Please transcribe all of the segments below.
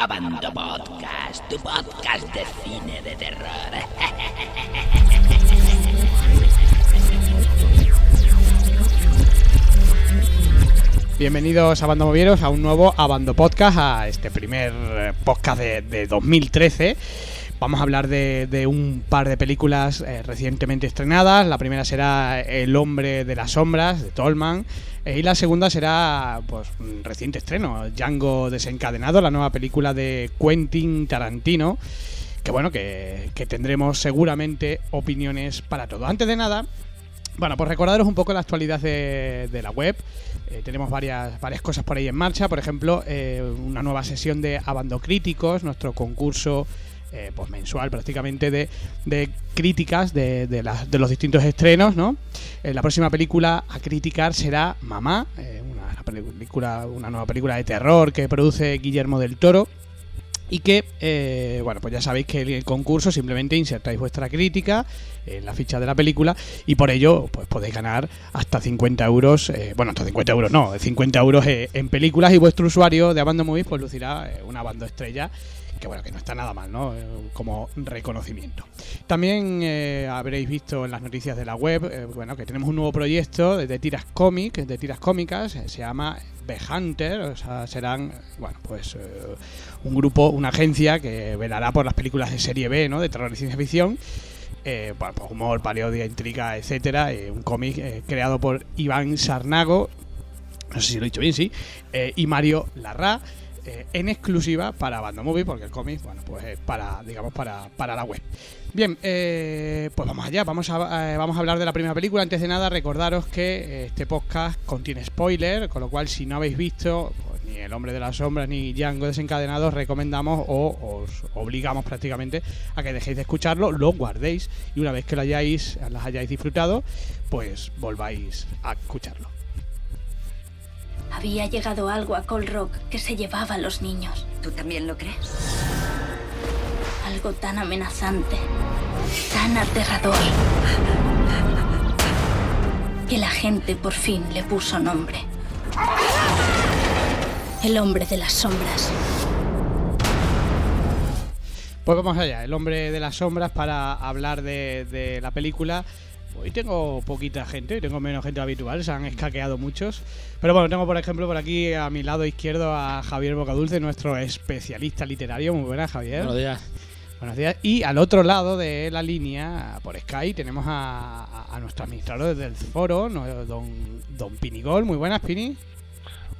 Abando Podcast, tu podcast de cine de terror. Bienvenidos a Bando Movieros a un nuevo Abando Podcast, a este primer eh, podcast de, de 2013. Vamos a hablar de, de un par de películas eh, recientemente estrenadas. La primera será El hombre de las sombras, de Tolman. eh, y la segunda será, pues, un reciente estreno, Django desencadenado, la nueva película de Quentin Tarantino. Que bueno, que, que tendremos seguramente opiniones para todo. Antes de nada, bueno, pues recordaros un poco la actualidad de, de la web. Eh, tenemos varias, varias cosas por ahí en marcha. Por ejemplo, una nueva sesión de Abando Críticos, nuestro concurso eh, pues mensual prácticamente de, de críticas de, de, de los distintos estrenos. ¿no? Eh, la próxima película a criticar será Mamá, eh, una, película, una nueva película de terror que produce Guillermo del Toro. Y que, bueno, pues ya sabéis que el concurso simplemente insertáis vuestra crítica en la ficha de la película y por ello pues podéis ganar hasta 50 euros, bueno, hasta 50 euros no, 50 euros en películas y vuestro usuario de Abando Movies pues lucirá una banda estrella que bueno, que no está nada mal, ¿no? Eh, como reconocimiento. También eh, habréis visto en las noticias de la web, eh, bueno, que tenemos un nuevo proyecto de, tiras cómic, de tiras cómicas, se llama The Hunter, o sea, serán, bueno, pues un grupo, una agencia que velará por las películas de serie B, ¿no? De terror y ciencia ficción. Eh, bueno, pues humor, parodia, intriga, etcétera. un cómic creado por Iván Sarnago, no sé si lo he dicho bien, sí, y Mario Larra, eh, en exclusiva para Bando Movie, porque el cómic, bueno, pues es para, digamos, para, para la web. Bien, eh, pues vamos allá, vamos a, eh, vamos a hablar de la primera película. Antes de nada, recordaros que este podcast contiene spoiler, con lo cual si no habéis visto pues, ni El Hombre de las Sombras ni Django Desencadenado, os recomendamos o os obligamos prácticamente a que dejéis de escucharlo, lo guardéis y una vez que lo hayáis, las hayáis disfrutado, pues volváis a escucharlo. Había llegado algo a Col Rock que se llevaba a los niños. ¿Tú también lo crees? Algo tan amenazante, tan aterrador. Que la gente por fin le puso nombre. El hombre de las sombras. Pues vamos allá, El Hombre de las Sombras para hablar de, de la película. Hoy tengo poquita gente, hoy tengo menos gente habitual, se han escaqueado muchos. Pero bueno, tengo por ejemplo por aquí a mi lado izquierdo a Javier Bocadulce, nuestro especialista literario. Muy buenas, Javier. Buenos días. Buenos días. Y al otro lado de la línea, por Skype, tenemos a, a- a nuestro administrador del foro, don, don Pinigol. Muy buenas, Pini.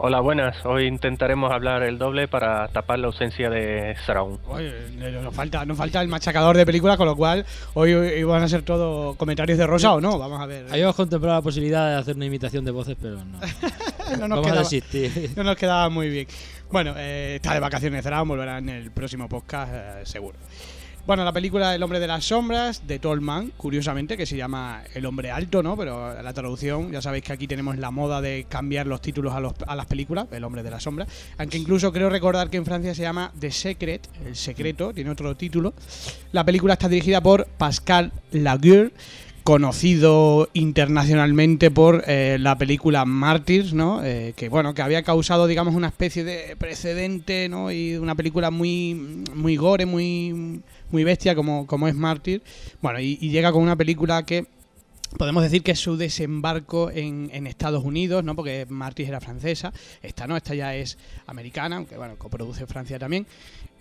Hola, buenas. Hoy intentaremos hablar el doble para tapar la ausencia de Saraun. Oye, eh, nos falta, nos falta el machacador de películas, con lo cual hoy, hoy van a ser todo comentarios de rosa o no. Vamos a ver. Habíamos contemplado la posibilidad de hacer una imitación de voces, pero no. no nos Vamos a quedaba, desistir. no nos quedaba muy bien. Bueno, eh, está de vacaciones será, volverá en el próximo podcast, eh, seguro. Bueno, la película El hombre de las sombras, de Tolman, curiosamente, que se llama El hombre alto, ¿no? Pero la traducción, ya sabéis que aquí tenemos la moda de cambiar los títulos a, los- a las películas, El hombre de las sombras. Aunque incluso creo recordar que en Francia se llama The Secret, El secreto, tiene otro título. La película está dirigida por Pascal Laguerre, conocido internacionalmente por eh, la película Martyrs, ¿no? Eh, que bueno, que había causado, digamos, una especie de precedente, ¿no? Y una película muy, muy gore, muy, muy bestia como, como es Martyr. Bueno, y, y llega con una película que podemos decir que su desembarco en, en Estados Unidos, ¿no? Porque Martyrs era francesa, esta no, esta ya es americana, aunque bueno, coproduce Francia también.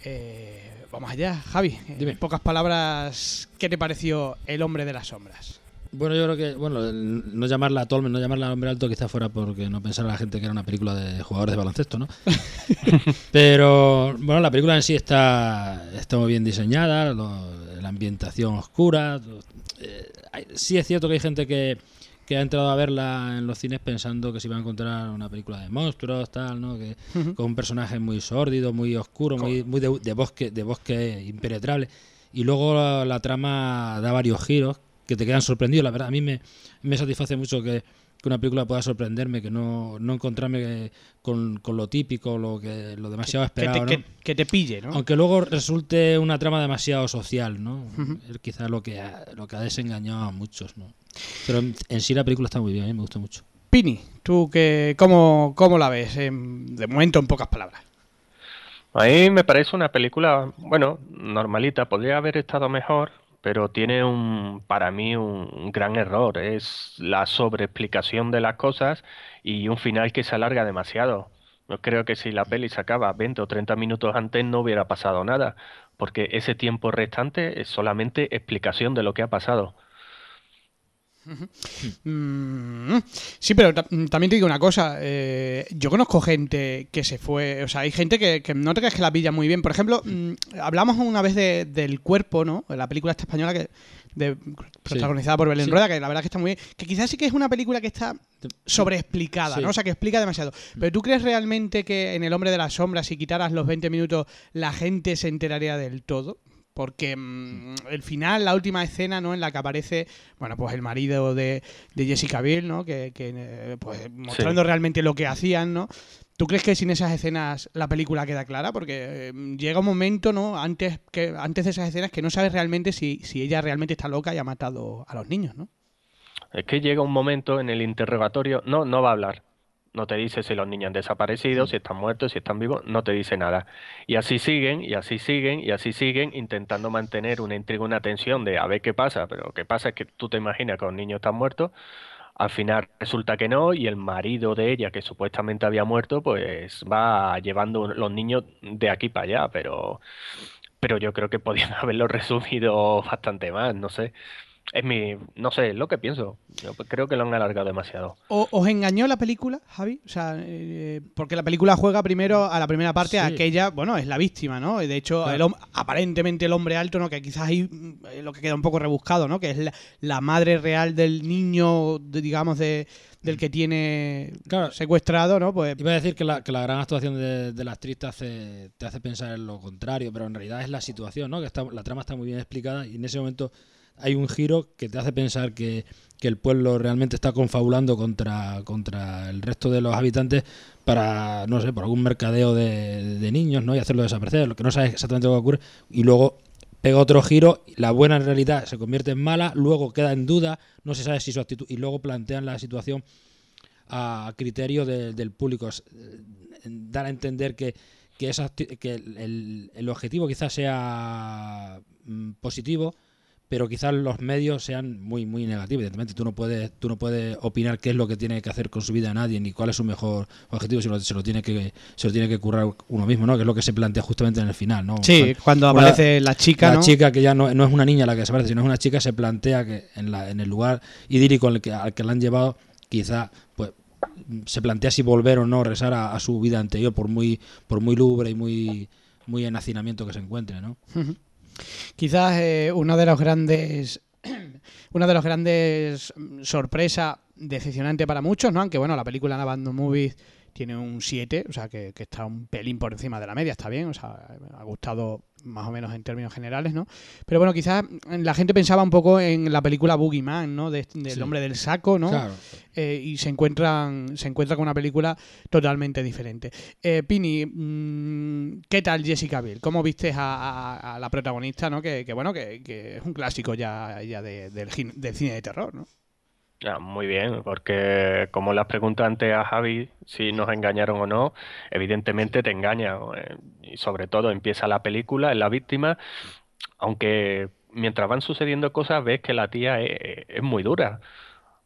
Eh, vamos allá, Javi. En Dime. pocas palabras, ¿qué te pareció El hombre de las sombras? Bueno, yo creo que, bueno, no llamarla Tolmen, no llamarla Hombre Alto, quizás fuera porque no pensara la gente que era una película de jugadores de baloncesto, ¿no? Pero, bueno, la película en sí está, está muy bien diseñada, lo- la ambientación oscura. lo- eh, hay- sí es cierto que hay gente que, que ha entrado a verla en los cines pensando que se iba a encontrar una película de monstruos, tal, ¿no? Que, con un personaje muy sórdido, muy oscuro, muy, muy de, de bosque, de bosque impenetrable. Y luego la, la trama da varios giros que te quedan sorprendidos. La verdad, a mí me, me satisface mucho que, que una película pueda sorprenderme, que no, no encontrarme con, con lo típico, lo que lo demasiado Que esperado. te, ¿no? que- que te pille, ¿no? Aunque luego resulte una trama demasiado social, ¿no? Quizás lo que, ha, lo que ha desengañado a muchos, ¿no? Pero en, en sí la película está muy bien, a mí me gusta mucho. Pini, ¿tú que, cómo, cómo la ves? Em, de momento, en pocas palabras. A mí me parece una película, bueno, normalita, podría haber estado mejor, pero tiene un, para mí, un gran error. Es la sobreexplicación de las cosas y un final que se alarga demasiado. Yo creo que si la peli se acaba 20 o 30 minutos antes no hubiera pasado nada, porque ese tiempo restante es solamente explicación de lo que ha pasado. Mm, sí, pero ta- también te digo una cosa. eh, yo conozco gente que se fue. O sea, hay gente que, que no te crees que la pilla muy bien. Por ejemplo, mm, hablamos una vez de- del cuerpo, ¿no? La película esta española que. de- protagonizada por Belén Sí. Rueda, que la verdad es que está muy bien. Que quizás sí que es una película que está sobreexplicada, Sí. ¿no? O sea, que explica demasiado. Pero ¿tú crees realmente que en El Hombre de las Sombras, si quitaras los 20 minutos, la gente se enteraría del todo? Porque mm, el final, la última escena, ¿no? En la que aparece, bueno, pues el marido de, de Jessica Biel, ¿no? Que, que, eh, pues mostrando realmente lo que hacían, ¿no? ¿Tú crees que sin esas escenas la película queda clara? Porque eh, llega un momento, ¿no? Antes, que, antes de esas escenas que no sabes realmente si, si ella realmente está loca y ha matado a los niños, ¿no? Es que llega un momento en el interrogatorio, no, no va a hablar. No te dice si los niños han desaparecido, si están muertos, si están vivos, no te dice nada. Y así siguen, y así siguen, y así siguen, intentando mantener una intriga, una tensión de a ver qué pasa. Pero lo que pasa es que tú te imaginas que los niños están muertos, al final resulta que no, y el marido de ella, que supuestamente había muerto, pues va llevando los niños de aquí para allá. Pero, pero yo creo que podían haberlo resumido bastante más, no sé. Es mi, no sé, es lo que pienso. Yo creo que lo han alargado demasiado. ¿O- ¿Os engañó la película, Javi? O sea, eh, porque la película juega primero a la primera parte a Sí. que ella, bueno, es la víctima, ¿no? Y De hecho, Claro. el aparentemente el hombre alto, ¿no? Que quizás ahí eh, lo que queda un poco rebuscado, ¿no? Que es la, la madre real del niño, de- digamos, de, del que tiene Claro. secuestrado, ¿no? Pues Iba a decir que la, que la gran actuación de, de la actriz te hace, te hace pensar en lo contrario, pero en realidad es la situación, ¿no? Que está, la trama está muy bien explicada y en ese momento hay un giro que te hace pensar que, que el pueblo realmente está confabulando contra, contra el resto de los habitantes para, no sé, por algún mercadeo de, niños, ¿no? Y hacerlo desaparecer, lo que no sabes exactamente lo que ocurre, y luego pega otro giro, la buena en realidad se convierte en mala, luego queda en duda, no se sabe si su actitud, y luego plantean la situación a criterio de- del público. Eh, Dar a entender que, que, esa que el, el- el objetivo quizás sea mm, positivo, pero quizás los medios sean muy muy negativos. Evidentemente, tú no puedes tú no puedes opinar qué es lo que tiene que hacer con su vida nadie ni cuál es su mejor objetivo, sino se lo tiene que se lo tiene que currar uno mismo, ¿no? Que es lo que se plantea justamente en el final, ¿no? sí, cuando aparece la chica, la ¿no? chica que ya no, no es una niña la que desaparece, sino es una chica, se plantea que en, la, en el lugar idílico al que, al que la han llevado, quizá pues se plantea si volver o no regresar a, a su vida anterior, por muy, por muy lúgubre y muy, muy en hacinamiento que se encuentre, ¿no? Quizás eh, uno de los grandes una de los grandes mm, sorpresas decepcionante para muchos, ¿no? Aunque bueno, la película Abandon Movies tiene un 7, o sea que, que está un pelín por encima de la media, está bien, o sea, ha gustado más o menos en términos generales, ¿no? Pero bueno, quizás la gente pensaba un poco en la película Boogeyman, ¿no? De- del Sí. hombre del saco, ¿no? Claro. Eh, y se encuentran se encuentra con una película totalmente diferente. Eh, Pini, mm, ¿qué tal Jessica Biel? ¿Cómo viste a, a- a la protagonista, no? Que, que bueno, que, que es un clásico ya, ya de- del, del cine de terror, ¿no? Ah, muy bien, porque como las preguntas antes a Javi si nos engañaron o no, evidentemente te engañan. eh, Y sobre todo empieza la película, es la víctima, aunque mientras van sucediendo cosas ves que la tía es, es muy dura.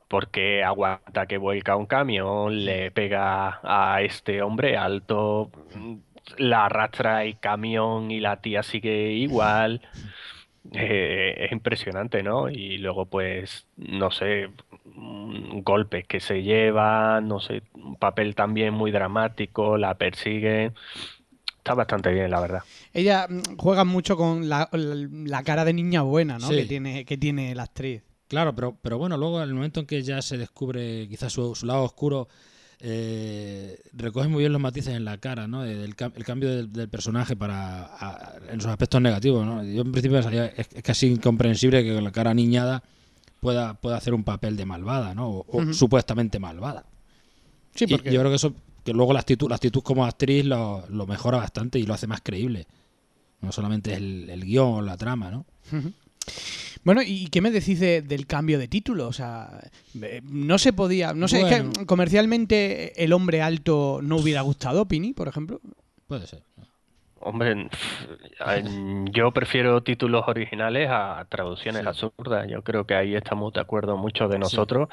Porque aguanta que vuelca un camión, le pega a este hombre alto, la arrastra el camión y la tía sigue igual. Eh, es impresionante, ¿no? Y luego, pues, no sé, golpes que se llevan, no sé, un papel también muy dramático, la persiguen. Está bastante bien, la verdad. Ella mm, juega mucho con la, la cara de niña buena, ¿no? Sí. Que tiene que tiene la actriz. Claro, pero, pero bueno, luego en el momento en que ya se descubre quizás su, su lado oscuro, eh, recoge muy bien los matices en la cara, ¿no? El, cam- el cambio del, del personaje para a- en sus aspectos negativos, ¿no? Yo en principio es casi incomprensible que con la cara niñada pueda, pueda hacer un papel de malvada, ¿no? O, supuestamente malvada. Sí, Y porque yo creo que eso, que luego la actitud, la actitud como actriz lo, lo mejora bastante y lo hace más creíble. No solamente el, el guion o la trama, ¿no? Bueno, ¿y qué me decís de- del cambio de título? O sea, eh, no se podía. No sé, es que comercialmente el hombre alto no hubiera gustado, Pini, por ejemplo. Puede ser. Hombre, yo prefiero títulos originales a traducciones Sí. absurdas. Yo creo que ahí estamos de acuerdo muchos de nosotros,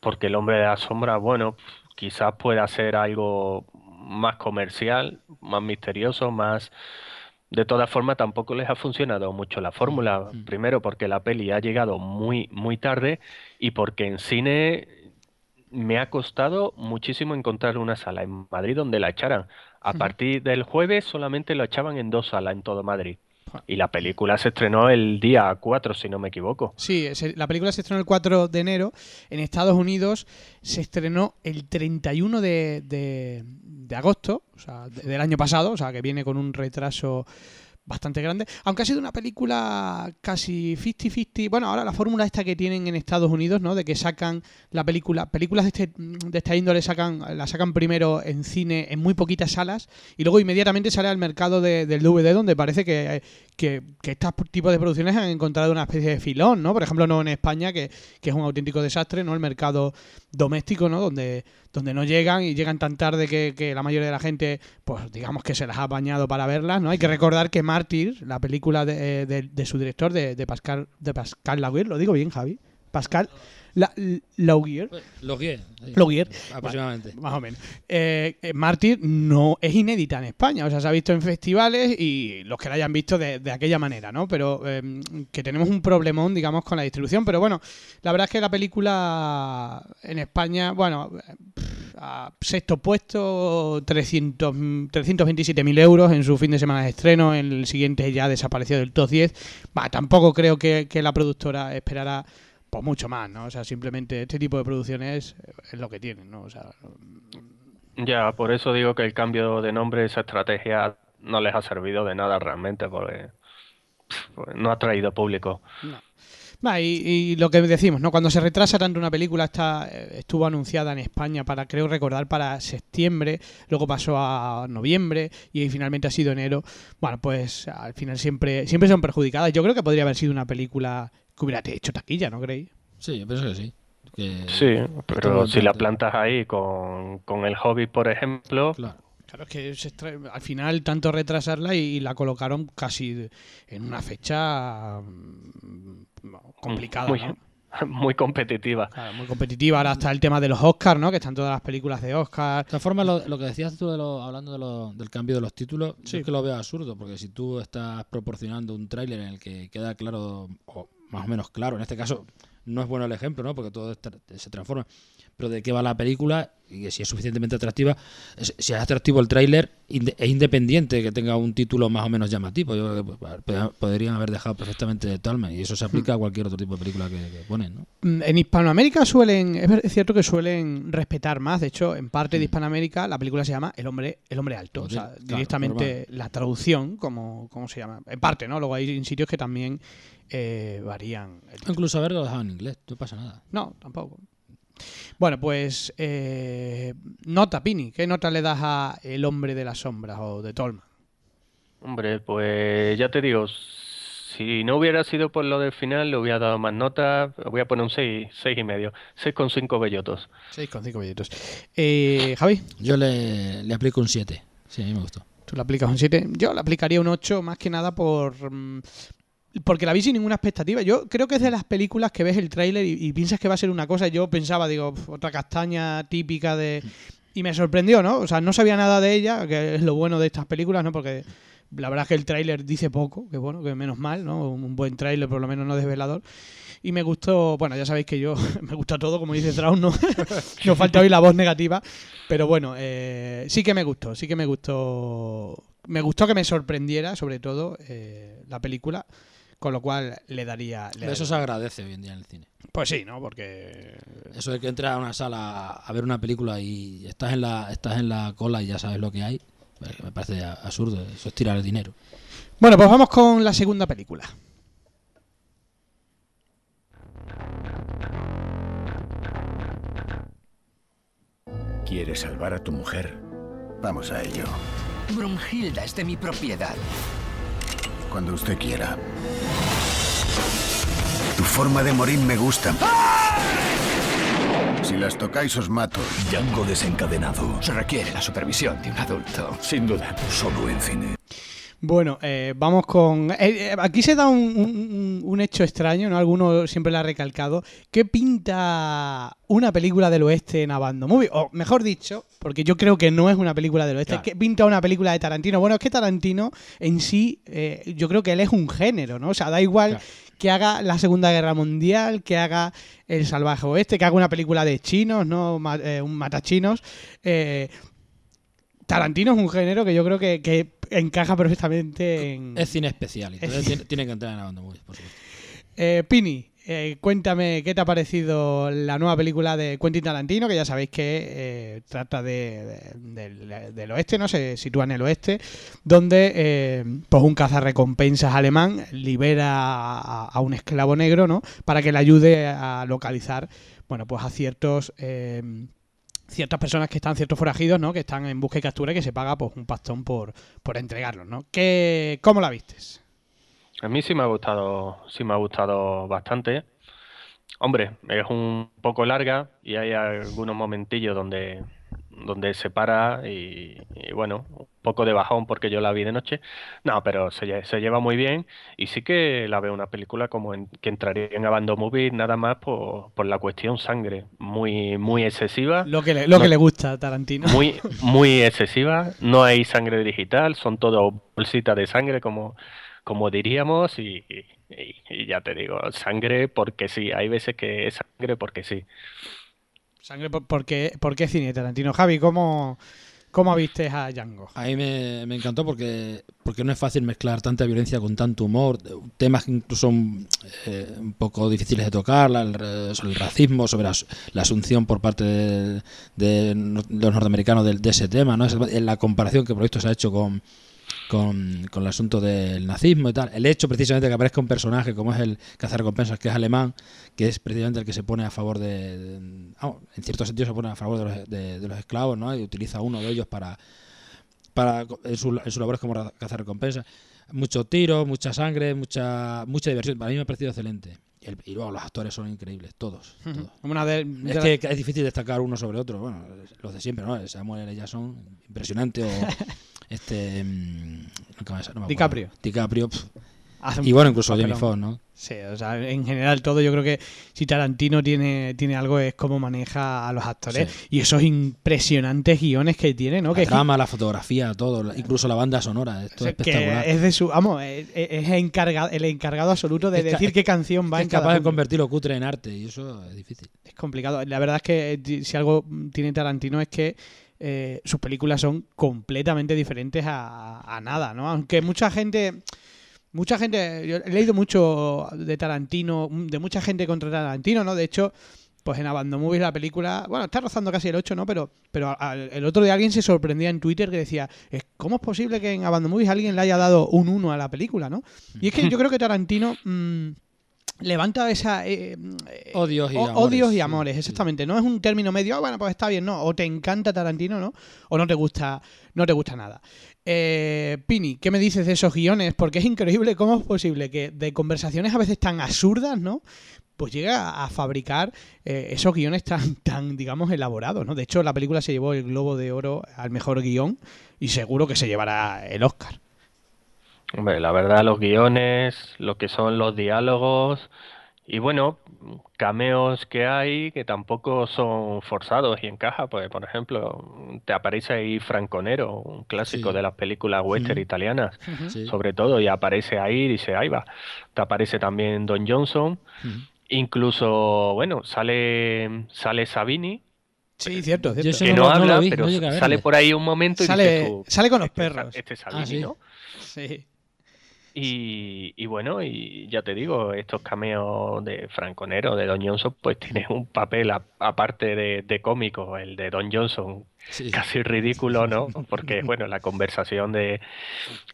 porque El Hombre de la Sombra, bueno, quizás pueda ser algo más comercial, más misterioso, más... De todas formas, tampoco les ha funcionado mucho la fórmula. Mm. Primero, porque la peli ha llegado muy, muy tarde y porque en cine me ha costado muchísimo encontrar una sala en Madrid donde la echaran. A partir del jueves solamente lo echaban en dos salas en todo Madrid. Y la película se estrenó el día 4, si no me equivoco. Sí, la película se estrenó el 4 de enero. En Estados Unidos se estrenó el 31 de, de- de agosto, o sea, de- del año pasado, o sea, que viene con un retraso bastante grande. Aunque ha sido una película casi 50-50. Bueno, ahora la fórmula esta que tienen en Estados Unidos, ¿no? De que sacan la película, películas de, este, de esta índole sacan, la sacan primero en cine en muy poquitas salas y luego inmediatamente sale al mercado de- del DVD donde parece que, que, que estos tipos de producciones han encontrado una especie de filón, ¿no? Por ejemplo, no en España, que, que es un auténtico desastre, ¿no? El mercado doméstico, ¿no? Donde, donde no llegan y llegan tan tarde que, que la mayoría de la gente, pues digamos que se las ha bañado para verlas, ¿no? Hay que recordar que Mártir, la película de, eh, de- de su director, de, de Pascal, de Pascal Laugier, lo digo bien, Javi, Pascal La- Laugier, guíes. Laugier, Aproximadamente. más o menos. Eh, eh, Mártir no es inédita en España, o sea, se ha visto en festivales y los que la hayan visto de, de aquella manera, ¿no? Pero eh, que tenemos un problemón, digamos, con la distribución. Pero bueno, la verdad es que la película en España, bueno, eh, a sexto puesto, 300 327.000 euros en su fin de semana de estreno, en el siguiente ya desapareció del top 10. Va, tampoco creo que, que la productora esperara pues mucho más, ¿no? O sea, simplemente este tipo de producciones eh, es lo que tienen, ¿no? O sea, Ya, por eso digo que el cambio de nombre, esa estrategia, no les ha servido de nada realmente, porque pff, pues, no ha traído público. Va, y, y lo que decimos, ¿no? Cuando se retrasa tanto una película, está, eh, estuvo anunciada en España para, creo recordar, para septiembre, luego pasó a noviembre y finalmente ha sido enero. Bueno, pues al final siempre, siempre son perjudicadas. Yo creo que podría haber sido una película que hubiera hecho taquilla, ¿no creéis? Sí, yo pienso que sí. Que- Sí, pero si la plantas ahí con, con el Hobbit, por ejemplo, Claro. Claro, es que se al final tanto retrasarla y, la colocaron casi en una fecha mm, complicada, muy, ¿no? muy competitiva. Claro, muy competitiva. Ahora está el tema de los Oscars, ¿no? Que están todas las películas de Oscar. De todas formas, lo, lo que decías tú de lo- hablando de lo- del cambio de los títulos, yo Sí. es que lo veo absurdo, porque si tú estás proporcionando un tráiler en el que queda claro, o más o menos claro, en este caso no es bueno el ejemplo, ¿no? porque todo se transforma, pero de qué va la película y que si es suficientemente atractiva, si es atractivo el tráiler, es independiente que tenga un título más o menos llamativo. Yo creo que pues, pod- podrían haber dejado perfectamente de Talma y eso se aplica a cualquier otro tipo de película que, que ponen, ¿no? Mm, En Hispanoamérica suelen, es cierto que suelen respetar más. De hecho, en parte de Hispanoamérica la película se llama El hombre, el hombre alto. O sea, Claro, directamente la traducción, como, ¿cómo se llama? En parte, ¿no? Luego hay sitios que también eh, varían. Incluso haberlo dejado en inglés, no pasa nada. No, tampoco. Bueno, pues eh, nota, Pini. ¿Qué nota le das a El hombre de las sombras o de Tolman? Hombre, pues ya te digo, si no hubiera sido por lo del final, le hubiera dado más notas. Voy a poner un 6, seis y medio. 6,5 bellotos. 6,5 billetos. Eh, Javi, Yo le, le aplico un 7. Sí, a mí me gustó. tú le aplicas un 7. Yo le aplicaría un 8 más que nada por... porque la vi sin ninguna expectativa. Yo creo que es de las películas que ves el tráiler y, piensas que va a ser una cosa. Yo pensaba, digo, "Pf, otra castaña típica de... Y me sorprendió, ¿no? O sea, no sabía nada de ella, que es lo bueno de estas películas, ¿no? Porque la verdad es que el tráiler dice poco, que bueno, que menos mal, ¿no? Un buen tráiler, por lo menos no desvelador. Y me gustó, bueno, ya sabéis que yo me gusta todo, como dice Traun, no, no falta hoy la voz negativa, pero bueno, eh, sí que me gustó, sí que me gustó, me gustó que me sorprendiera, sobre todo, eh, la película, con lo cual le daría... le Eso daría- se agradece hoy en día en el cine. Pues sí, ¿no? Porque... Eso de que entras a una sala a ver una película y estás en la estás en la cola y ya sabes lo que hay, me parece absurdo. Eso es tirar el dinero. Bueno, pues vamos con la segunda película. ¿Quieres salvar a tu mujer? Vamos a ello. Brunhilda es de mi propiedad. Cuando usted quiera. Tu forma de morir me gusta. Si las tocáis os mato. Django desencadenado. Se requiere la supervisión de un adulto. Sin duda. Solo en cine. Bueno, eh, vamos con. eh, eh, aquí se da un, un- un hecho extraño, ¿no? Alguno siempre lo ha recalcado. ¿Qué pinta una película del oeste en Abando Movie? O mejor dicho, porque yo creo que no es una película del oeste, Claro. ¿qué pinta una película de Tarantino? Bueno, es que Tarantino en sí, eh, yo creo que él es un género, ¿no? O sea, da igual Claro. que haga la Segunda Guerra Mundial, que haga El Salvaje Oeste, que haga una película de chinos, ¿no? Ma- eh, un matachinos. Eh, Tarantino es un género que yo creo que, que encaja perfectamente en... Es cine especial, entonces Es- tiene, tiene que entrar en la banda movie, por supuesto. Eh, Pini, eh, cuéntame qué te ha parecido la nueva película de Quentin Tarantino, que ya sabéis que eh, trata de, de- del, del oeste, no se sitúa en el oeste, donde eh, pues un cazarrecompensas alemán libera a, a un esclavo negro, ¿no? Para que le ayude a localizar, bueno, pues a ciertos ciertas personas que están, ciertos forajidos, ¿no? Que están en busca y captura y que se paga pues un pastón por, por entregarlos, ¿no? ¿Qué, ¿Cómo la vistes? A mí sí me ha gustado, sí me ha gustado bastante. Hombre, es un poco larga y hay algunos momentillos donde, donde se para y, y bueno, un poco de bajón porque yo la vi de noche. No, pero se, se lleva muy bien y sí que la veo una película como en- que entraría en Abandon Movie nada más por, por la cuestión sangre, muy, muy excesiva. Lo que le, lo No. que le gusta a Tarantino. muy, muy excesiva. No hay sangre digital, son todo bolsitas de sangre, como, como diríamos, y, y- y ya te digo, sangre porque sí. Hay veces que es sangre porque sí. Sangre, por, ¿por qué, por qué cine Tarantino? Javi, ¿cómo, cómo viste a Django? A mí me, encantó porque, porque no es fácil mezclar tanta violencia con tanto humor, temas que incluso son eh, un poco difíciles de tocar, la- el, sobre el racismo, sobre la, la asunción por parte de, los norteamericanos de, de ese tema, ¿no? La comparación que por esto se ha hecho con, con, con el asunto del nazismo y tal. El hecho precisamente de que aparezca un personaje como es el cazarrecompensas, que es alemán, que es precisamente el que se pone a favor de... de- vamos, en cierto sentido se pone a favor de los, de- de los esclavos, ¿no? Y utiliza uno de ellos para para en su, en su labor como cazarrecompensas. Mucho tiro, mucha sangre, mucha mucha diversión. Para mí me ha parecido excelente. Y, el- y luego los actores son increíbles, todos. todos. Una de, de Es que es difícil destacar uno sobre otro. Bueno, los de siempre, ¿no? Samuel L. Jackson, impresionante. O este. mm, ¿cómo es? No me. DiCaprio. DiCaprio. Y bueno, incluso papelón. Foxx, ¿no? Sí, o sea, en general todo yo creo que si Tarantino tiene, tiene algo es cómo maneja a los actores Sí. y esos impresionantes guiones que tiene, ¿no? La Que, es la fotografía, todo. Incluso la banda sonora. Esto o sea, es que espectacular. es de su, vamos, es, es encargado, el encargado absoluto de Es decir qué canción va es en cada capaz de punto. convertir lo cutre en arte y eso es difícil. Es complicado. La verdad es que eh, si algo tiene Tarantino es que eh, sus películas son completamente diferentes a, nada, ¿no? Aunque mucha gente, mucha gente, yo he leído mucho de Tarantino, de mucha gente contra Tarantino, ¿no? De hecho, pues en Abandon Movies la película, bueno, está rozando casi el 8, ¿no? Pero, pero al- el otro día alguien se sorprendía en Twitter que decía, "Es- ¿cómo es posible que en Abandon Movies alguien le haya dado un 1 a la película, ¿no? Y es que yo creo que Tarantino... mm, levanta esa eh, eh, Odios y o- amores, odios y amores exactamente. No es un término medio "Ah, bueno pues está bien no o te encanta Tarantino no o no te gusta no te gusta nada eh, Pini qué me dices de esos guiones porque es increíble cómo es posible que de conversaciones a veces tan absurdas no pues llega a fabricar eh, esos guiones tan tan digamos elaborados no de hecho la película se llevó el globo de oro al mejor guion y seguro que se llevará el Oscar Hombre, la verdad, los guiones, lo que son los diálogos y bueno, cameos que hay que tampoco son forzados y encaja. Pues, por ejemplo, te aparece ahí Franconero, un clásico Sí. de las películas western italianas, Sí. sobre todo, y aparece ahí y dice, ahí va. Te aparece también Don Johnson, incluso, bueno, sale, sale Sabini, sí cierto cierto que no habla, vi, pero no sale por ahí un momento y Sale- dices tú, sale con los "Este perros". Este es Ah, Sabini, sí. ¿no? sí Y, y bueno, y ya te digo, estos cameos de Franconero, de Don Johnson, pues tienen un papel a- aparte de, de cómico, el de Don Johnson, Sí. casi ridículo, ¿no? Porque, bueno, la conversación de,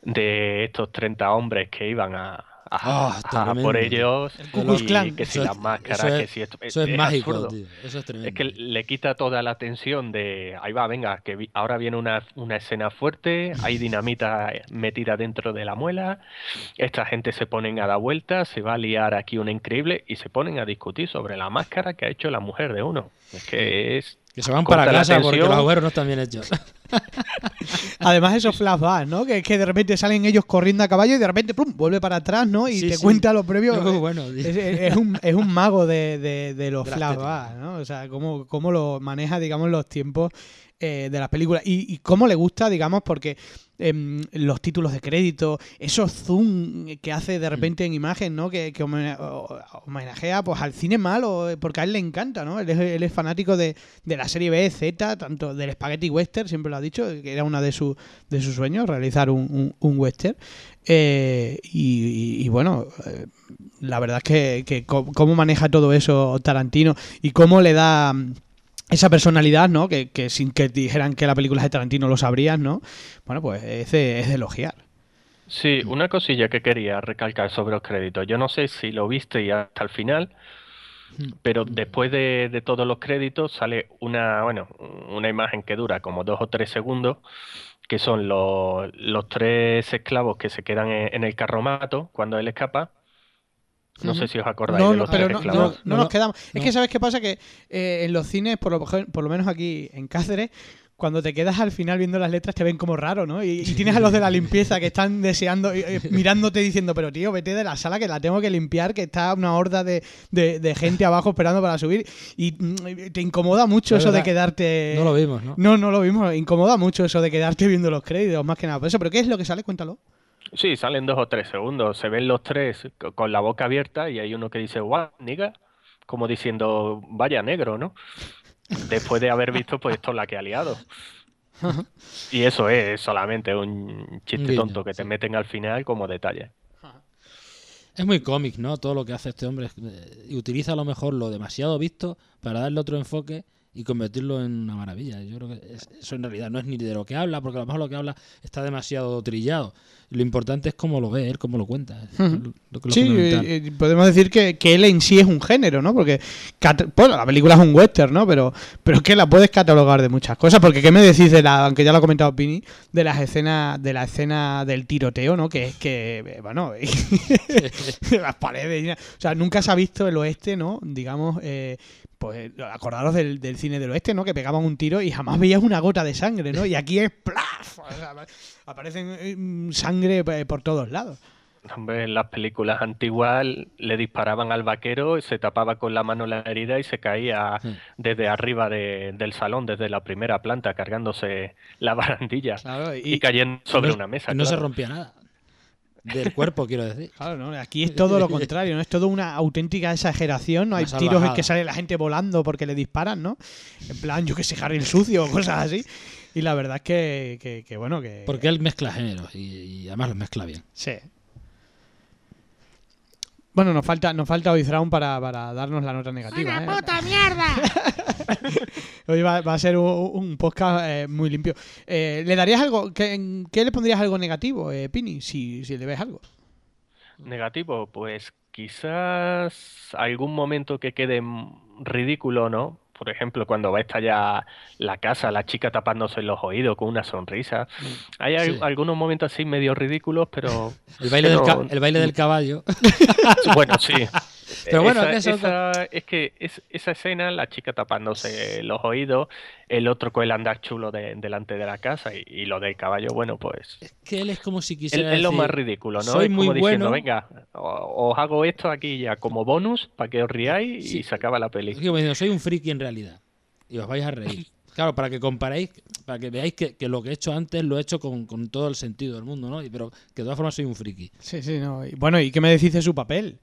de estos 30 hombres que iban a, a- Ah, a por ellos, El y Klan. que si es- máscaras, eso es- que si esto... Eso es, es mágico, absurdo. tío. Eso es tremendo. Es que le quita toda la tensión de, ahí va, venga, que vi- ahora viene una, una escena fuerte, hay dinamita metida dentro de la muela, esta gente se ponen a dar vueltas, se va a liar aquí una increíble y se ponen a discutir sobre la máscara que ha hecho la mujer de uno. Es que es Que se van Corta para la casa porque los agujeros no están bien hechos. Además, esos flashbacks, ¿no? Que es que de repente salen ellos corriendo a caballo y de repente ¡pum! vuelve para atrás, ¿no? Y Sí, te sí. cuenta lo previo. Es muy bueno. Es, es un, es un mago de, de- de los flashbacks, ¿no? O sea, cómo, cómo lo maneja, digamos, los tiempos eh, de las películas. Y, y cómo le gusta, digamos, porque em, los títulos de crédito, esos zoom que hace de repente en imagen, ¿no? Que, homenajea pues al cine malo, eh, porque a él le encanta, ¿no? Él es, él es fanático de, de la serie B, Z, tanto del Spaghetti Western, siempre lo ha dicho, que era una de, sus de sus sueños, realizar un, un- un western. Eh, y, y- y bueno, eh, la verdad es que, que cómo maneja todo eso Tarantino y cómo le da mm, esa personalidad, ¿no? Que, que sin que dijeran que la película es de Tarantino lo sabrías, ¿no? Bueno, pues es de, es de elogiar. Sí, una cosilla que quería recalcar sobre los créditos. Yo no sé si lo viste y hasta el final, pero después de, de todos los créditos sale una, bueno, una imagen que dura como dos o tres segundos, que son los, los tres esclavos que se quedan en, en el carromato cuando él escapa. No sé si os acordáis No, de los pero tres no, nos quedamos. Es que, ¿sabes qué pasa? Que eh, en los cines, por lo, por lo menos aquí en Cáceres, cuando te quedas al final viendo las letras te ven como raro, ¿no? Y, y tienes a los de la limpieza que están deseando, eh, mirándote diciendo, pero tío, vete de la sala que la tengo que limpiar, que está una horda de, de- de gente abajo esperando para subir. Y mm, te incomoda mucho Es eso de quedarte... No lo vimos, ¿no? No, no lo vimos. Incomoda mucho eso de quedarte viendo los créditos, más que nada. Por eso, ¿pero qué es lo que sale? Cuéntalo. Sí, salen dos o tres segundos. Se ven los tres co- con la boca abierta y hay uno que dice, guau, niga, como diciendo, vaya negro, ¿no? Después de haber visto, pues, esto la que ha liado. Y eso es solamente un chiste tonto que te meten al final como detalle. Es muy cómic, ¿no? Todo lo que hace este hombre. eh, Y utiliza a lo mejor lo demasiado visto para darle otro enfoque y convertirlo en una maravilla. Yo creo que es- eso en realidad no es ni de lo que habla, porque a lo mejor lo que habla está demasiado trillado. Lo importante es cómo lo ve él, cómo lo cuenta. Lo- lo Sí, eh, eh, podemos decir que, que él en sí es un género, ¿no? Porque, bueno, la película es un western, ¿no? Pero, pero es que la puedes catalogar de muchas cosas. Porque, ¿qué me decís de la, aunque ya lo ha comentado Pini, de las escenas, de la escena del tiroteo, ¿no? Que es que, eh, bueno, las paredes, o sea, nunca se ha visto el oeste, ¿no? Digamos, eh, pues acordaros del, del cine del oeste, ¿no? Que pegaban un tiro y jamás veías una gota de sangre, ¿no? Y aquí es ¡plaf! O sea, aparecen eh, sangre eh, por todos lados. Hombre, en las películas antiguas le disparaban al vaquero y se tapaba con la mano la herida y se caía Sí. desde arriba de- del salón, desde la primera planta, cargándose la barandilla Claro, y, cayendo sobre no, una mesa. y no se rompía nada. Del cuerpo, quiero decir. Claro, ¿no? Aquí es todo lo contrario, ¿no? Es todo una auténtica exageración, ¿no? Hay tiros en que sale la gente volando porque le disparan, ¿no? En plan, yo que sé, Harry el sucio o cosas así. Y la verdad es que, que, que, bueno, que... Porque él mezcla géneros y, y además los mezcla bien. Sí. Bueno, nos falta, nos falta hoy Thrawn para, para darnos la nota negativa. ¿eh? Hoy va, va a ser un, un podcast eh, muy limpio. Eh, ¿Le darías algo? ¿Qué, qué le pondrías algo negativo, eh, Pini, si, si le ves algo? Negativo, pues quizás algún momento que quede ridículo, ¿no? Por ejemplo, cuando va a estallar la casa, la chica tapándose los oídos con una sonrisa. Hay al- Sí. algunos momentos así medio ridículos, pero... El baile, del, pero- el baile del caballo. Bueno, sí. Pero bueno, Esa- que eso- esa- es que es- esa escena, la chica tapándose los oídos, el otro con el andar chulo de- delante de la casa y, y lo del caballo, bueno, pues que él es como si es, quisiera es lo más ridículo, ¿no? soy es como muy diciendo, bueno. venga, os hago esto aquí ya como bonus para que os riáis Sí. y se acaba la Es peli. que como diciendo, soy un friki en realidad. Y os vais a reír. Claro, para que comparéis, para que veáis que, que lo que he hecho antes lo he hecho con, con todo el sentido del mundo, ¿no? Pero que de todas formas soy un friki. Sí, sí, no. Y bueno, ¿y qué me decís de su papel?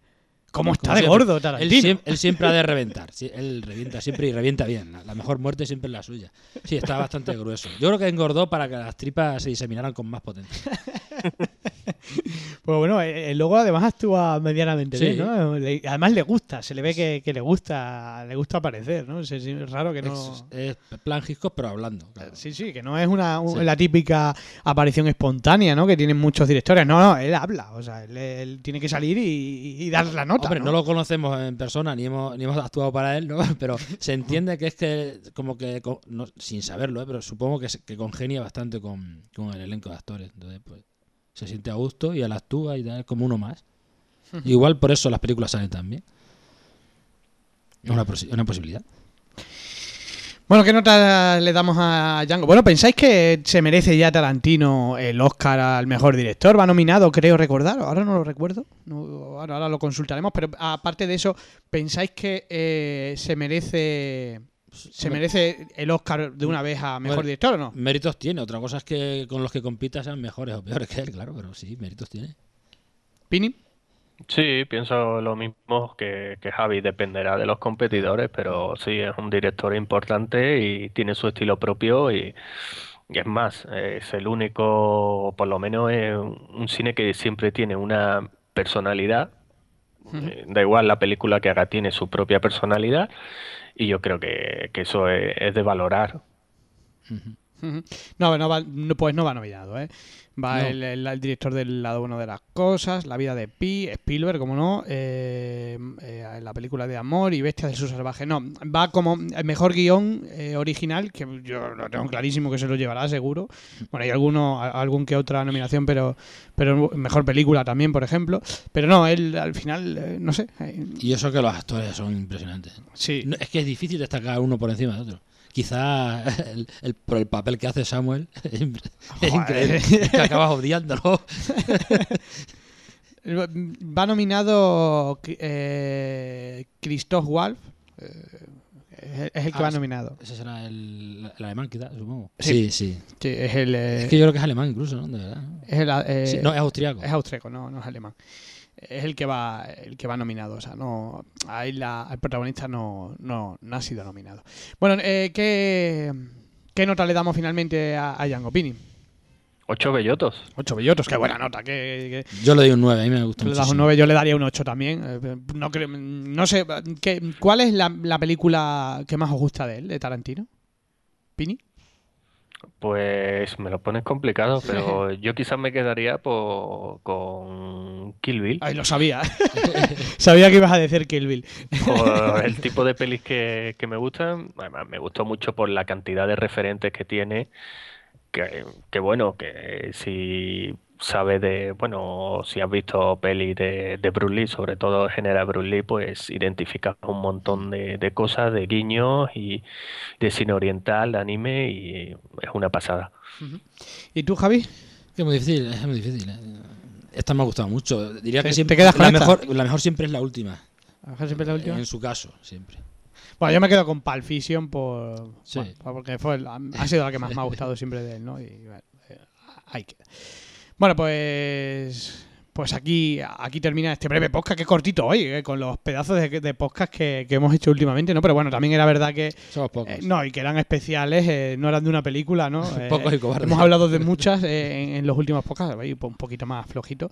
¿Cómo está de siempre. gordo Él, Tarantino? siem- él siempre ha de reventar. sí, él revienta siempre y revienta bien. La, la mejor muerte siempre es la suya. Sí, está bastante grueso. Yo creo que engordó para que las tripas se diseminaran con más potencia. Pues bueno, el logo además actúa medianamente Sí. bien, ¿no? Además le gusta, se le ve que, que le gusta, le gusta aparecer, ¿no? Es, es raro que no. Es, es plan Hitchcock, pero hablando. claro. Sí, sí, que no es una, Sí. la típica aparición espontánea, ¿no? Que tienen muchos directores. No, no, él habla, o sea, él, él tiene que salir y, y dar la nota. Hombre, ¿no? no lo conocemos en persona ni hemos, ni hemos actuado para él, ¿no? Pero se entiende que es que, como que, no- sin saberlo, ¿eh? pero supongo que, que congenia bastante con, con el elenco de actores. Entonces, pues, se siente a gusto y él actúa y tal, como uno más. Igual por eso las películas salen tan bien. Es una, posi- una posibilidad. Bueno, ¿qué nota le damos a Django? Bueno, ¿pensáis que se merece ya Tarantino el Oscar al mejor director? Va nominado, creo recordar. Ahora no lo recuerdo. Ahora lo consultaremos. Pero aparte de eso, ¿pensáis que eh, se merece se merece el Oscar de una vez a mejor Bueno, director o no? Méritos tiene, otra cosa es que con los que compita sean mejores o peores que él, claro, pero sí, méritos tiene. Pini. Sí, pienso lo mismo que, que Javi, dependerá de los competidores, pero sí, es un director importante y tiene su estilo propio y, y es más, es el único, por lo menos es un un cine que siempre tiene una personalidad, eh, da igual la película que haga, tiene su propia personalidad y yo creo que, que eso es, de valorar. No, no va, pues no va nominado, ¿eh? Va No. el, el- el director del lado bueno de las cosas, La vida de Pi, Spielberg, como no, eh, eh, la película de Amor y Bestias del Sur Salvaje. No, va como el mejor guion eh, original, que yo lo tengo clarísimo que se lo llevará seguro. Bueno, hay alguno, algún que otra nominación, pero, pero mejor película también, por ejemplo. Pero no, él al final, eh, no sé. eh, Y eso que los actores son impresionantes. sí. No, es que es difícil destacar uno por encima de otro. Quizá el, el- por el papel que hace Samuel es increíble. Acabas odiándolo. Va nominado eh, Christoph Waltz. eh, es- el que Ah, va nominado. Ese será el, el alemán, quizás, supongo. Sí. Sí, sí. Sí, es el. eh, Es que yo creo que es alemán incluso, ¿no? De verdad. ¿no? es el, eh, Sí, no, es austriaco. es austríaco, no, no es alemán. Es el que va, el que va nominado. O sea, no, ahí la, el protagonista no, no, no ha sido nominado. Bueno, eh, ¿qué, ¿qué nota le damos finalmente a, a Django Pini? Ocho bellotos. Ocho bellotos, qué buena nota. Que, Yo le doy un 9, a mí me gusta le das un 9, yo le daría un 8 también. Eh, No, creo- no sé, ¿qué, ¿cuál es la, la película que más os gusta de él, de Tarantino? ¿Pini? Pues me lo pones complicado, pero yo quizás me quedaría por, con Kill Bill. Ay, lo sabía. sabía que ibas a decir Kill Bill. por el tipo de pelis que, que me gustan. Además, me gustó mucho por la cantidad de referentes que tiene. Que, que bueno, que si sabes de, bueno, si has visto pelis de, de Bruce Lee, sobre todo el género Bruce Lee, pues identificas un montón de, de cosas, de guiños y de cine oriental, de anime, y es una pasada. ¿Y tú, Javi? Es muy difícil, es muy difícil. Esta me ha gustado mucho. Diría ¿Te- que siempre te quedas con la esta? mejor, la mejor siempre es la última. ¿A dejar siempre la última? En su caso, siempre. Bueno, yo me quedo con Pulp Fiction por, Sí. bueno, porque fue el- ha sido la que más me ha gustado siempre de él, ¿no? Y bueno, eh, ahí queda. Bueno, pues pues aquí aquí termina este breve podcast que es cortito hoy, eh, con los pedazos de, de podcast que, que hemos hecho últimamente, ¿no? Pero bueno, también era verdad que Somos pocos. eh, no y que eran especiales, eh, no eran de una película, ¿no? Eh, Pocos y cobardes. Hemos hablado de muchas eh, en, en los últimos podcasts, un poquito más flojito.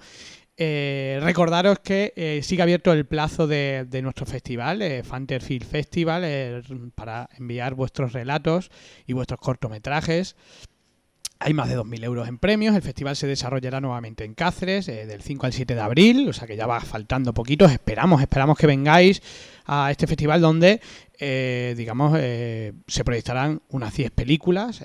Eh, recordaros que eh, sigue abierto el plazo de, de nuestro festival, eh, Fanterfield Festival, eh, para enviar vuestros relatos y vuestros cortometrajes. Hay más de 2.000 euros en premios. El festival se desarrollará nuevamente en Cáceres eh, del 5 al 7 de abril, o sea que ya va faltando poquitos. Esperamos, esperamos que vengáis a este festival donde, eh, digamos, eh, se proyectarán unas 10 películas,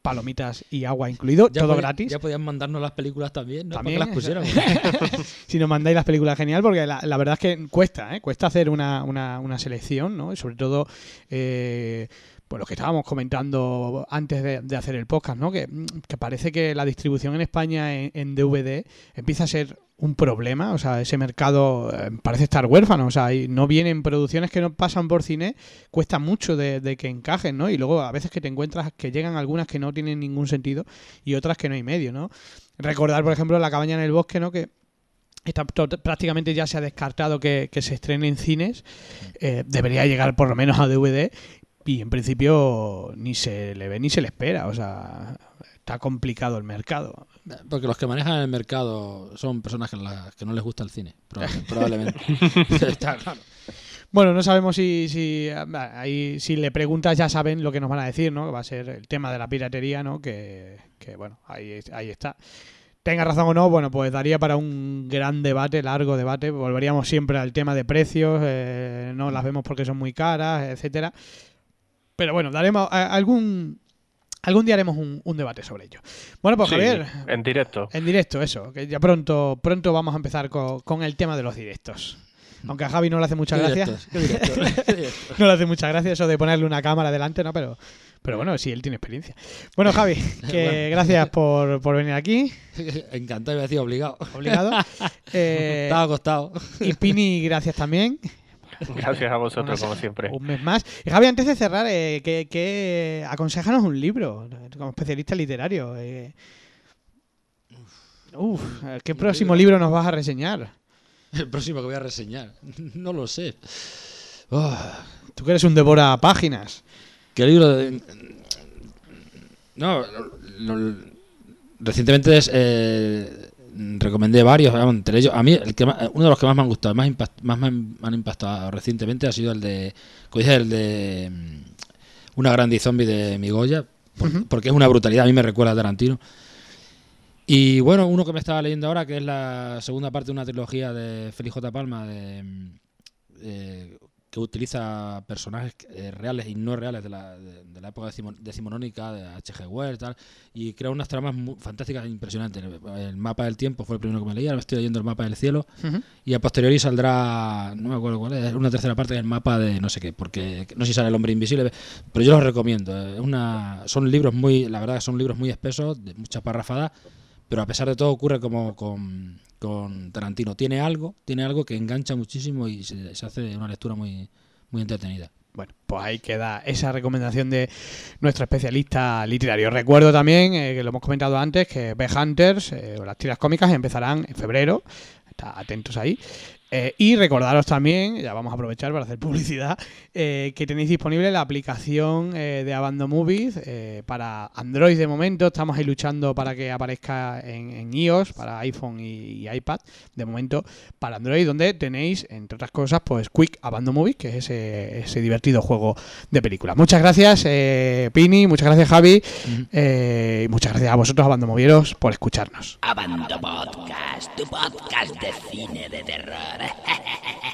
palomitas y agua incluido, Ya todo podía- gratis. Ya podían mandarnos las películas también, ¿no? También, las pusiéramos. si nos mandáis las películas, genial, porque la, la verdad es que cuesta, ¿eh? Cuesta hacer una, una, una selección, ¿no? Y sobre todo, pues lo que estábamos comentando antes de, hacer el podcast, ¿no? Que, parece que la distribución en España en, DVD empieza a ser un problema, o sea, ese mercado eh, parece estar huérfano, o sea, y no vienen producciones que no pasan por cine, cuesta mucho de, que encajen, ¿no? Y luego a veces que te encuentras que llegan algunas que no tienen ningún sentido y otras que no hay medio, ¿no? Recordar, por ejemplo, La cabaña en el bosque, ¿no? Que está prácticamente ya se ha descartado que, que se estrene en cines, eh, debería llegar por lo menos a DVD y en principio ni se le ve ni se le espera, o sea, está complicado el mercado. Porque los que manejan el mercado son personas que, la- que no les gusta el cine, proba- probablemente. Está claro. Bueno, no sabemos si, si, ah, ahí, si le preguntas ya saben lo que nos van a decir, ¿no? Que va a ser el tema de la piratería, ¿no? Que, que, bueno, ahí, ahí está. Tenga razón o no, bueno, pues daría para un gran debate, largo debate. Volveríamos siempre al tema de precios, eh, no las vemos porque son muy caras, etcétera. Pero bueno, daremos a- algún algún día haremos un, un debate sobre ello. Bueno, pues Sí, Javier, en directo. en directo, eso, que ya pronto, pronto vamos a empezar co- con, el tema de los directos. Aunque a Javi no le hace mucha gracia. no le hace mucha gracia eso de ponerle una cámara delante, ¿no? Pero, pero bueno, sí, él tiene experiencia. Bueno, Javi, que Bueno. gracias por, por venir aquí. Encantado, iba a decir obligado. Obligado. Eh, Estaba acostado. y Pini, gracias también. Gracias a vosotros, Una- como siempre. Un mes más. Y Javi, antes de cerrar, eh, que, que aconsejanos un libro como especialista literario. eh. Uf, ¿qué próximo libro nos vas a reseñar? El próximo que voy a reseñar. No lo sé. Oh, Tú que eres un devora páginas. ¿Qué libro de.? No, recientemente es, eh, recomendé varios. entre ellos, a mí, el que más- uno de los que más me han gustado, más, impact- más me han, me han impactado recientemente ha sido el de. el de. mm, Una grande zombie de Migoya. por-. Porque es una brutalidad, a mí me recuerda a Tarantino. Y bueno, uno que me estaba leyendo ahora, que es la segunda parte de una trilogía de Félix J. Palma, de, mm, que utiliza personajes eh, reales y no reales de la, de, de la época decimo- decimonónica, de H.G. Wells, tal, y crea unas tramas fantásticas e impresionantes. El, el mapa del tiempo fue el primero que me leí, ahora me estoy leyendo el mapa del cielo, y a posteriori saldrá, no me acuerdo cuál es, una tercera parte del mapa de no sé qué, porque no sé si sale el hombre invisible, pero yo los recomiendo. Es una, son libros muy, la verdad que son libros muy espesos, de muchas parrafadas, pero a pesar de todo ocurre como con, con Tarantino. Tiene algo, tiene algo que engancha muchísimo y se, se hace una lectura muy, muy entretenida. Bueno, pues ahí queda esa recomendación de nuestro especialista literario. Recuerdo también, eh, que lo hemos comentado antes, que B Hunters eh, o las tiras cómicas empezarán en febrero. Está atentos ahí. Eh, y recordaros también, ya vamos a aprovechar para hacer publicidad, eh, que tenéis disponible la aplicación eh, de Abando Movies eh, para Android de momento. Estamos ahí luchando para que aparezca en, en iOS, para iPhone y, y iPad. De momento para Android, donde tenéis, entre otras cosas, pues Quick Abandon Movies, que es ese, ese divertido juego de película. Muchas gracias, eh, Pini, muchas gracias, Javi, eh, y muchas gracias a vosotros, Abandon Movieros, por escucharnos. Abando Podcast, tu podcast de cine de terror. better.